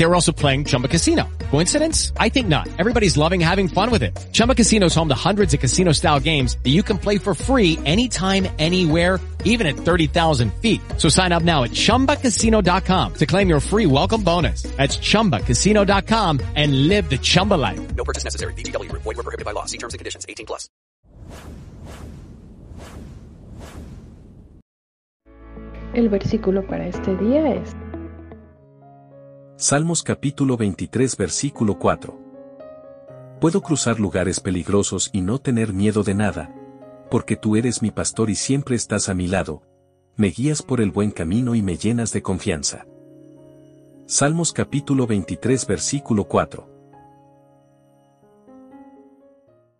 They were also playing Chumba Casino. Coincidence? I think not. Everybody's loving having fun with it. Chumba Casino is home to hundreds of casino-style games that you can play for free anytime, anywhere, even at 30,000 feet. So sign up now at ChumbaCasino.com to claim your free welcome bonus. That's ChumbaCasino.com and live the Chumba life. No purchase necessary. VGW. Void were prohibited by law. See terms and conditions. 18 plus. El versículo para este día es Salmos capítulo 23 versículo 4. Puedo cruzar lugares peligrosos y no tener miedo de nada, porque tú eres mi pastor y siempre estás a mi lado, me guías por el buen camino y me llenas de confianza. Salmos capítulo 23 versículo 4.